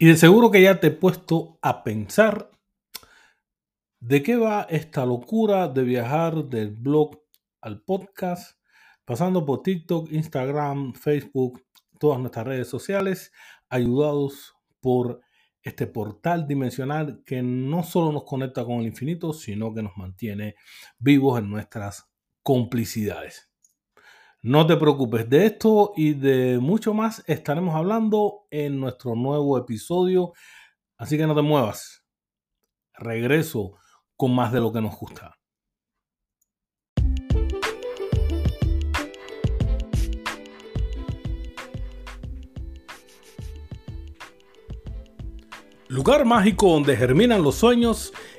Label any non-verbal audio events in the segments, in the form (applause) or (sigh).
Y de seguro que ya te he puesto a pensar de qué va esta locura de viajar del blog al podcast, pasando por TikTok, Instagram, Facebook, todas nuestras redes sociales, ayudados por este portal dimensional que no solo nos conecta con el infinito, sino que nos mantiene vivos en nuestras complicidades. No te preocupes, de esto y de mucho más estaremos hablando en nuestro nuevo episodio, así que no te muevas. Regreso con más de lo que nos gusta. Lugar mágico donde germinan los sueños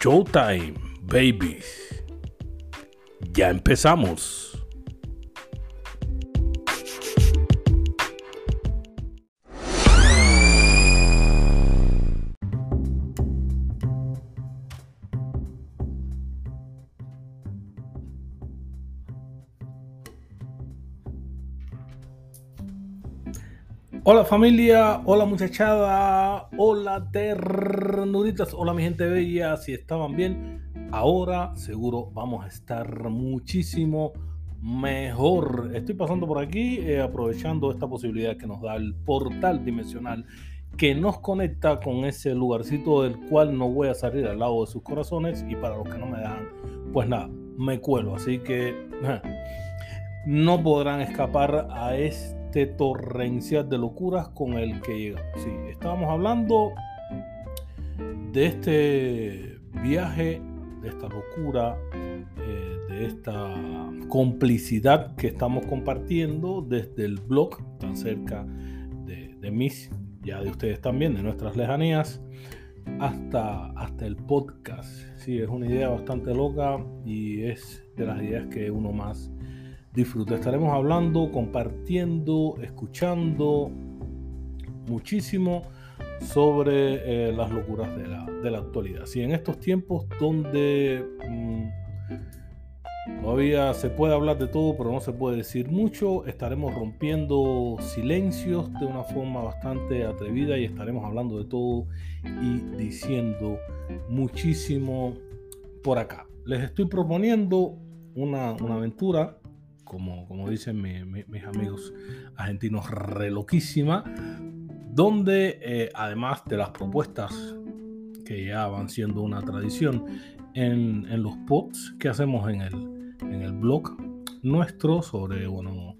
Showtime, babies. Ya empezamos. Hola familia, hola muchachada, hola ternuritas, hola mi gente bella, si estaban bien, ahora seguro vamos a estar muchísimo mejor. Estoy pasando por aquí eh, aprovechando esta posibilidad que nos da el portal dimensional que nos conecta con ese lugarcito del cual no voy a salir al lado de sus corazones y para los que no me dejan, pues nada, me cuelo, así que (laughs) no podrán escapar a este este torrencial de locuras con el que llegamos. Sí, estábamos hablando de este viaje, de esta locura, eh, de esta complicidad que estamos compartiendo desde el blog, tan cerca de, de mis, ya de ustedes también, de nuestras lejanías, hasta, hasta el podcast. Sí, es una idea bastante loca y es de las ideas que uno más disfruta. Estaremos hablando, compartiendo, escuchando muchísimo sobre eh, las locuras de la, de la, actualidad. Si en estos tiempos donde mm, todavía se puede hablar de todo, pero no se puede decir mucho, estaremos rompiendo silencios de una forma bastante atrevida y estaremos hablando de todo y diciendo muchísimo por acá. Les estoy proponiendo una, una aventura como, dicen mis amigos argentinos, re loquísima, donde eh, además de las propuestas que ya van siendo una tradición en, los pods que hacemos en el, en el blog nuestro sobre bueno,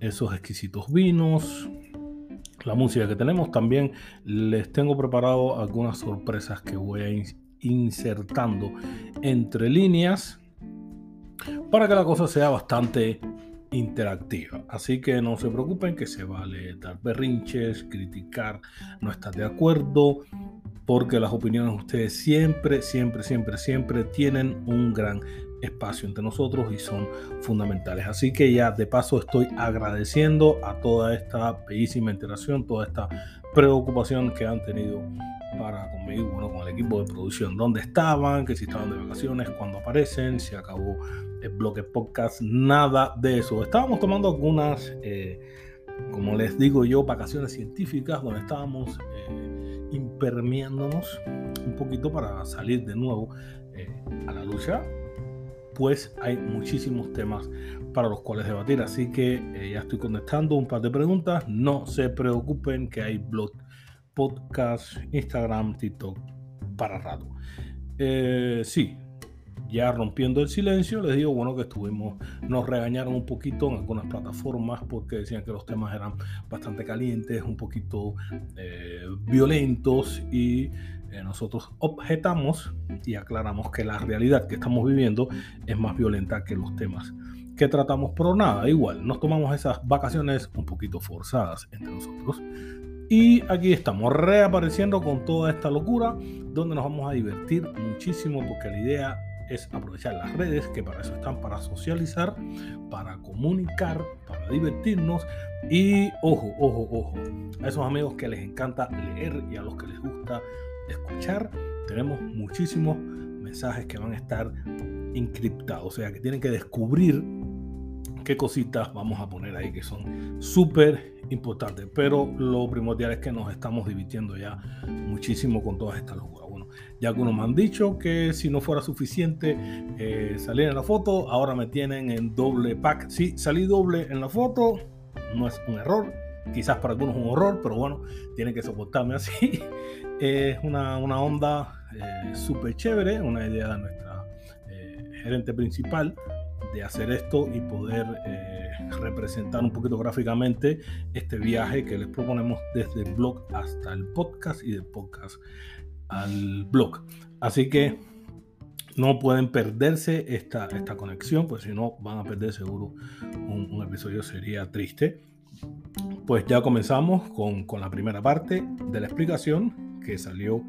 esos exquisitos vinos, la música que tenemos, también les tengo preparado algunas sorpresas que voy a insertando entre líneas para que la cosa sea bastante interactiva. Así que no se preocupen que se vale dar berrinches, criticar, no estar de acuerdo, porque las opiniones de ustedes siempre, siempre, siempre, siempre tienen un gran espacio entre nosotros y son fundamentales. Así que ya de paso estoy agradeciendo a toda esta bellísima interacción, toda esta preocupación que han tenido para conmigo, bueno, con el equipo de producción, dónde estaban, que si estaban de vacaciones, cuándo aparecen, si acabó bloque podcast, nada de eso. Estábamos tomando algunas, eh, como les digo yo, vacaciones científicas, donde estábamos eh, impermeándonos un poquito para salir de nuevo eh, a la lucha, pues hay muchísimos temas para los cuales debatir, así que ya estoy contestando un par de preguntas, no se preocupen que hay blog podcast, Instagram, TikTok para rato. Eh, sí, ya rompiendo el silencio, les digo, bueno, que estuvimos, nos regañaron un poquito en algunas plataformas porque decían que los temas eran bastante calientes, un poquito eh, violentos y eh, nosotros objetamos y aclaramos que la realidad que estamos viviendo es más violenta que los temas que tratamos, pero nada, igual, nos tomamos esas vacaciones un poquito forzadas entre nosotros. Y aquí estamos reapareciendo con toda esta locura, donde nos vamos a divertir muchísimo, porque la idea es aprovechar las redes, que para eso están, para socializar, para comunicar, para divertirnos. Y ojo, ojo, ojo, a esos amigos que les encanta leer y a los que les gusta escuchar, tenemos muchísimos mensajes que van a estar encriptados, o sea que tienen que descubrir qué cositas vamos a poner ahí que son súper importantes. Pero lo primordial es que nos estamos divirtiendo ya muchísimo con todas estas locuras. Ya algunos me han dicho que si no fuera suficiente eh, salir en la foto, ahora me tienen en doble pack. Sí, salí doble en la foto, no es un error. Quizás para algunos un horror, pero bueno, tienen que soportarme así. (laughs) Es una, una onda eh, súper chévere, una idea de nuestra eh, gerente principal de hacer esto y poder eh, representar un poquito gráficamente este viaje que les proponemos desde el blog hasta el podcast y del podcast al blog. Así que no pueden perderse esta, esta conexión, pues si no van a perder seguro un, episodio, sería triste. Pues ya comenzamos con, con, la primera parte de la explicación que salió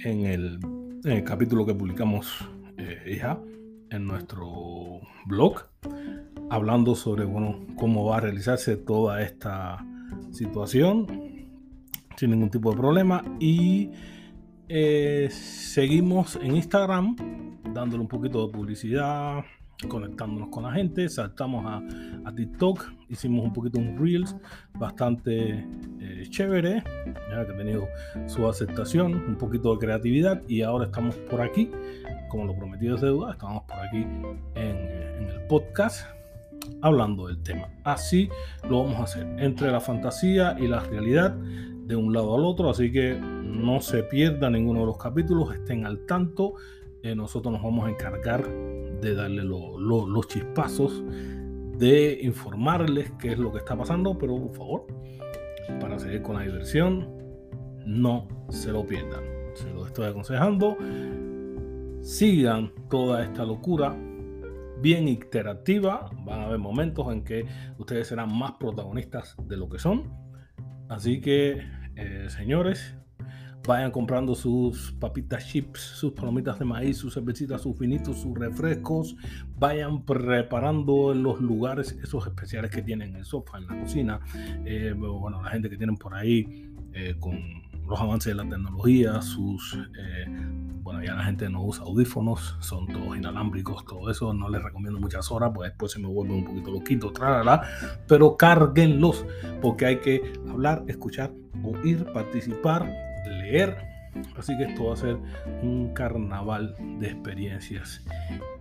en el, en el capítulo que publicamos eh, ya en nuestro blog, hablando sobre bueno, cómo va a realizarse toda esta situación sin ningún tipo de problema. Y eh, seguimos en Instagram dándole un poquito de publicidad, conectándonos con la gente, saltamos a, TikTok, hicimos un poquito un Reels bastante eh, chévere, ya que ha tenido su aceptación, un poquito de creatividad y ahora estamos por aquí, como lo prometido es deuda, estamos por aquí en, el podcast hablando del tema. Así lo vamos a hacer, entre la fantasía y la realidad, de un lado al otro, así que no se pierda ninguno de los capítulos, estén al tanto. Eh, nosotros nos vamos a encargar de darle los chispazos, de informarles qué es lo que está pasando, pero por favor, para seguir con la diversión, no se lo pierdan. Se lo estoy aconsejando. Sigan toda esta locura bien interactiva. Van a haber momentos en que ustedes serán más protagonistas de lo que son. Así que, eh, señores, vayan comprando sus papitas chips, sus palomitas de maíz, sus cervecitas, sus finitos, sus refrescos. Vayan preparando en los lugares esos especiales que tienen en el sofá, en la cocina. Eh, bueno, la gente que tienen por ahí eh, con los avances de la tecnología, sus... Eh, bueno, ya la gente no usa audífonos, son todos inalámbricos, todo eso, no les recomiendo muchas horas, pues después se me vuelve un poquito loquito, tralala, pero cárguenlos, porque hay que hablar, escuchar, oír, participar leer. Así que esto va a ser un carnaval de experiencias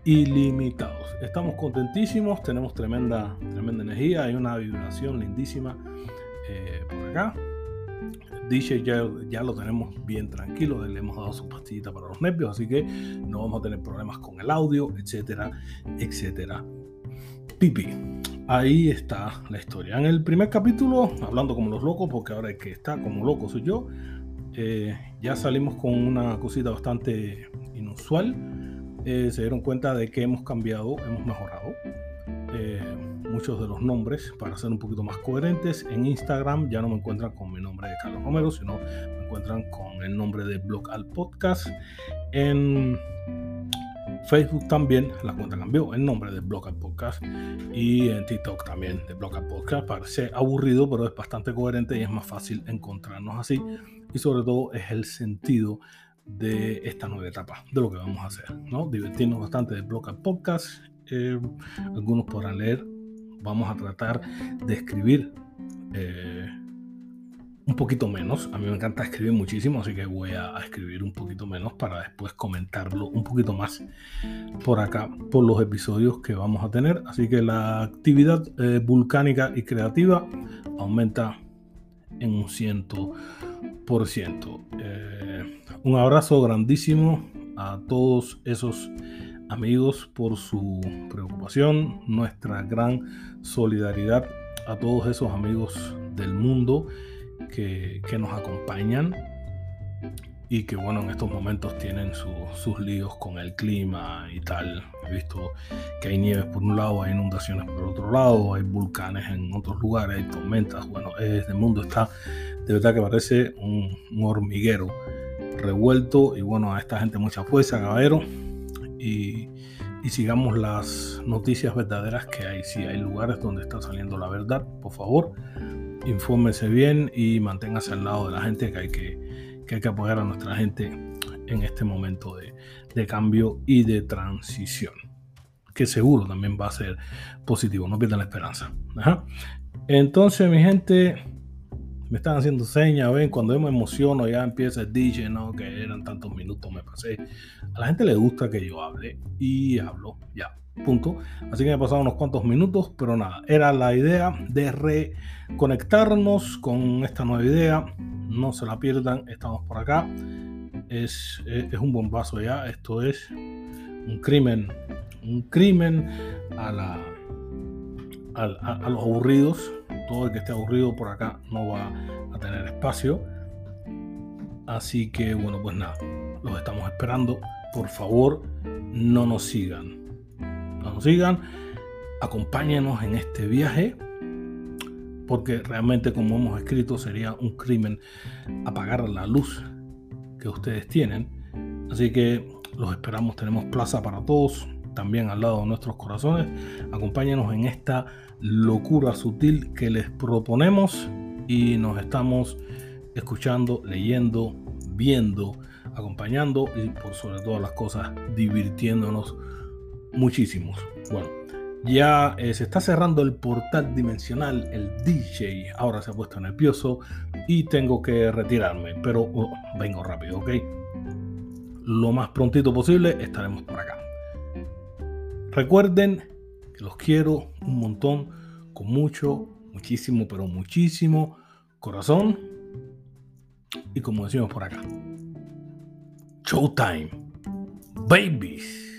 ilimitados. Estamos contentísimos, tenemos tremenda, tremenda energía, hay una vibración lindísima eh, por acá. DJ ya, ya lo tenemos bien tranquilo, le hemos dado su pastillita para los nervios, así que no vamos a tener problemas con el audio, etcétera, etcétera. Pipi, ahí está la historia. En el primer capítulo, hablando como los locos, porque ahora el que está como loco soy yo, eh, ya salimos con una cosita bastante inusual. Eh, se dieron cuenta de que hemos cambiado, hemos mejorado eh, muchos de los nombres para ser un poquito más coherentes. En Instagram ya no me encuentran con mi nombre de Carlos Romero, sino me encuentran con el nombre de Blog al Podcast. En Facebook también la cuenta cambió el nombre de Blog al Podcast y en TikTok también de Blog al Podcast. Parece aburrido, pero es bastante coherente y es más fácil encontrarnos así y sobre todo es el sentido de esta nueva etapa, de lo que vamos a hacer, ¿no? Divertirnos bastante de blog podcast, eh, algunos podrán leer, vamos a tratar de escribir eh, un poquito menos, a mí me encanta escribir muchísimo, así que voy a, escribir un poquito menos para después comentarlo un poquito más por acá, por los episodios que vamos a tener, así que la actividad eh, volcánica y creativa aumenta en un ciento Eh, un abrazo grandísimo a todos esos amigos por su preocupación, nuestra gran solidaridad a todos esos amigos del mundo que, nos acompañan y que bueno, en estos momentos tienen sus líos con el clima y tal. He visto que hay nieves por un lado, hay inundaciones por otro lado, hay volcanes en otros lugares, hay tormentas. Bueno, el mundo está De verdad que parece un, hormiguero revuelto. Y bueno, a esta gente mucha fuerza, caballero. Y, sigamos las noticias verdaderas que hay. Si hay lugares donde está saliendo la verdad, por favor, infórmese bien y manténgase al lado de la gente que hay que, que, hay que apoyar a nuestra gente en este momento de, de cambio y de transición que seguro también va a ser positivo. No pierdan la esperanza. Entonces, mi gente, me están haciendo señas, ven, cuando yo me emociono ya empieza el DJ, no, que eran tantos minutos, me pasé. A la gente le gusta que yo hable y hablo, ya, punto. Así que me he pasado unos cuantos minutos, pero nada, era la idea de reconectarnos con esta nueva idea. No se la pierdan, estamos por acá. Es, es, es un bombazo ya, esto es un crimen un crimen a, la, a, los aburridos. Todo el que esté aburrido por acá no va a tener espacio. Así que bueno, pues nada, los estamos esperando. Por favor, no nos sigan. No nos sigan. Acompáñenos en este viaje. Porque realmente, como hemos escrito, sería un crimen apagar la luz que ustedes tienen. Así que los esperamos. Tenemos plaza para todos también al lado de nuestros corazones. Acompáñenos en esta locura sutil que les proponemos y nos estamos escuchando, leyendo, viendo, acompañando y por sobre todas las cosas divirtiéndonos muchísimos. Bueno, ya eh, se está cerrando el portal dimensional, el DJ ahora se ha puesto nervioso y tengo que retirarme, pero oh, vengo rápido, ¿ok? Lo más prontito posible estaremos por acá. Recuerden que los quiero un montón, con mucho, muchísimo, pero muchísimo corazón. Y como decimos por acá, Showtime, babies.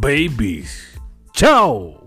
babies. Chao.